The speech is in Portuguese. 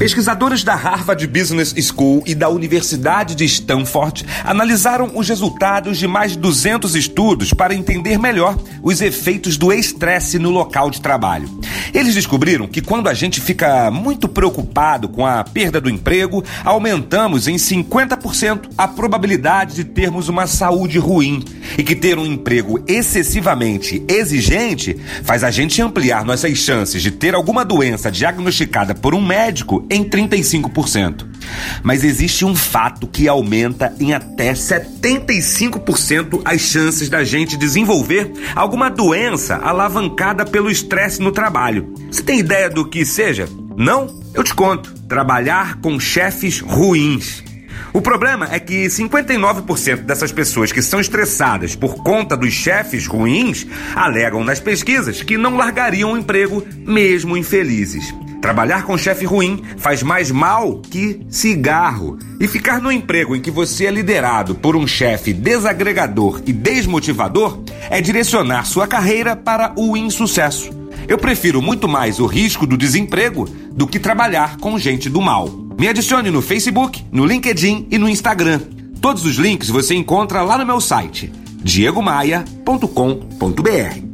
Pesquisadores da Harvard Business School e da Universidade de Stanford analisaram os resultados de mais de 200 estudos para entender melhor os efeitos do estresse no local de trabalho. Eles descobriram que quando a gente fica muito preocupado com a perda do emprego, aumentamos em 50% a probabilidade de termos uma saúde ruim e que ter um emprego excessivamente exigente faz a gente ampliar nossas chances de ter alguma doença diagnosticada por um médico em 35%. Mas existe um fato que aumenta em até 75% as chances da gente desenvolver alguma doença alavancada pelo estresse no trabalho. Você tem ideia do que seja? Não? Eu te conto. Trabalhar com chefes ruins. O problema é que 59% dessas pessoas que são estressadas por conta dos chefes ruins alegam nas pesquisas que não largariam o emprego mesmo infelizes. Trabalhar com chefe ruim faz mais mal que cigarro. E ficar no emprego em que você é liderado por um chefe desagregador e desmotivador é direcionar sua carreira para o insucesso. Eu prefiro muito mais o risco do desemprego do que trabalhar com gente do mal. Me adicione no Facebook, no LinkedIn e no Instagram. Todos os links você encontra lá no meu site diegomaia.com.br.